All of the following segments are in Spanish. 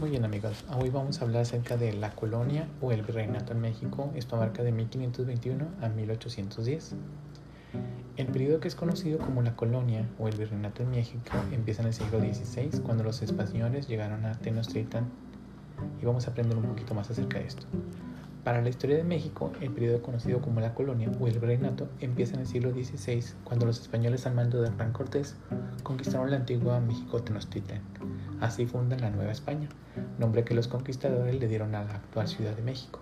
Muy bien amigos, hoy vamos a hablar acerca de la colonia o el virreinato en México. Esto abarca de 1521 a 1810. El periodo que es conocido como la colonia o el virreinato en México empieza en el siglo XVI cuando los españoles llegaron a Tenochtitlan y vamos a aprender un poquito más acerca de esto. Para la historia de México, el periodo conocido como la colonia o el virreinato empieza en el siglo XVI cuando los españoles al mando de Hernán Cortés conquistaron la antigua México Tenochtitlan. Así fundan la Nueva España, nombre que los conquistadores le dieron a la actual Ciudad de México.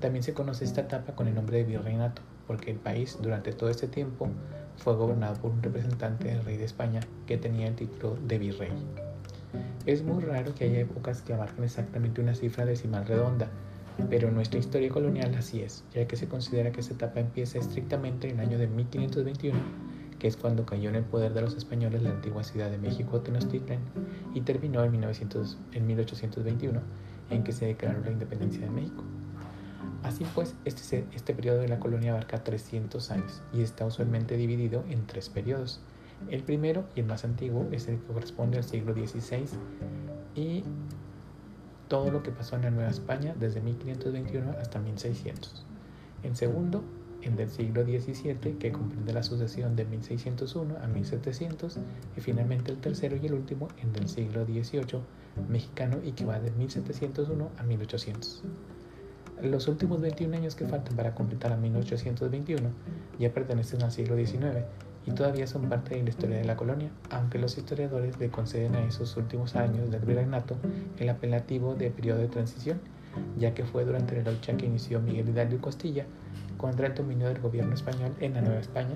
También se conoce esta etapa con el nombre de virreinato, porque el país durante todo este tiempo fue gobernado por un representante del rey de España que tenía el título de virrey. Es muy raro que haya épocas que abarquen exactamente una cifra decimal redonda, pero en nuestra historia colonial así es, ya que se considera que esta etapa empieza estrictamente en el año de 1521, que es cuando cayó en el poder de los españoles la antigua ciudad de México Tenochtitlan, y terminó en, 1900, en 1821, en que se declaró la independencia de México. Así pues, este, este periodo de la colonia abarca 300 años y está usualmente dividido en tres periodos. El primero y el más antiguo es el que corresponde al siglo XVI y todo lo que pasó en la Nueva España desde 1521 hasta 1600. En segundo, en del siglo XVII, que comprende la sucesión de 1601 a 1700, y finalmente el tercero y el último, en del siglo XVIII, mexicano y que va de 1701 a 1800. Los últimos 21 años que faltan para completar a 1821 ya pertenecen al siglo XIX y todavía son parte de la historia de la colonia, aunque los historiadores le conceden a esos últimos años del virreinato el apelativo de periodo de transición, ya que fue durante la lucha que inició Miguel Hidalgo y Costilla contra el dominio del gobierno español en la Nueva España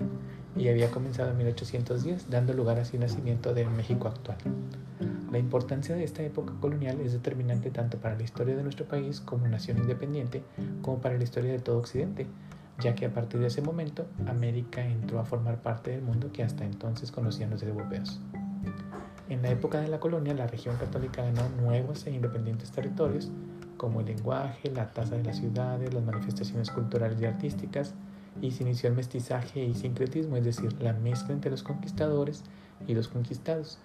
y había comenzado en 1810, dando lugar así al nacimiento del México actual. La importancia de esta época colonial es determinante tanto para la historia de nuestro país como nación independiente, como para la historia de todo Occidente, ya que a partir de ese momento América entró a formar parte del mundo que hasta entonces conocían los europeos. En la época de la colonia, la región católica ganó nuevos e independientes territorios, como el lenguaje, la tasa de las ciudades, las manifestaciones culturales y artísticas, y se inició el mestizaje y sincretismo, es decir, la mezcla entre los conquistadores y los conquistados,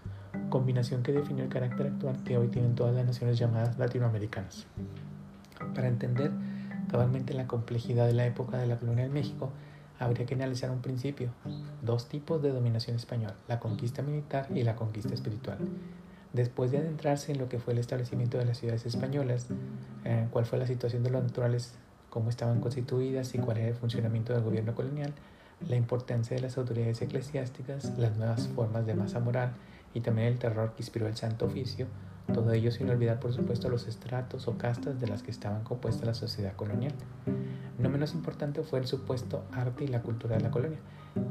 combinación que definió el carácter actual que hoy tienen todas las naciones llamadas latinoamericanas. Para entender cabalmente la complejidad de la época de la colonia de México, habría que analizar un principio, dos tipos de dominación española, la conquista militar y la conquista espiritual. Después de adentrarse en lo que fue el establecimiento de las ciudades españolas, eh, cuál fue la situación de los naturales, cómo estaban constituidas y cuál era el funcionamiento del gobierno colonial, la importancia de las autoridades eclesiásticas, las nuevas formas de masa moral y también el terror que inspiró el Santo Oficio, todo ello sin olvidar por supuesto los estratos o castas de las que estaban compuestas la sociedad colonial. No menos importante fue el supuesto arte y la cultura de la colonia,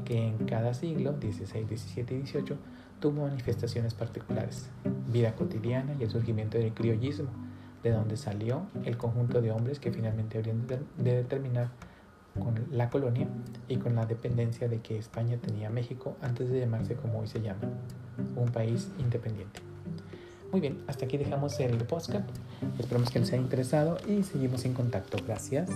que en cada siglo, XVI, XVII y XVIII, tuvo manifestaciones particulares, vida cotidiana y el surgimiento del criollismo, de donde salió el conjunto de hombres que finalmente habrían de determinar con la colonia y con la dependencia de que España tenía México antes de llamarse como hoy se llama, un país independiente. Muy bien, hasta aquí dejamos el podcast. Esperamos que les haya interesado y seguimos en contacto. Gracias.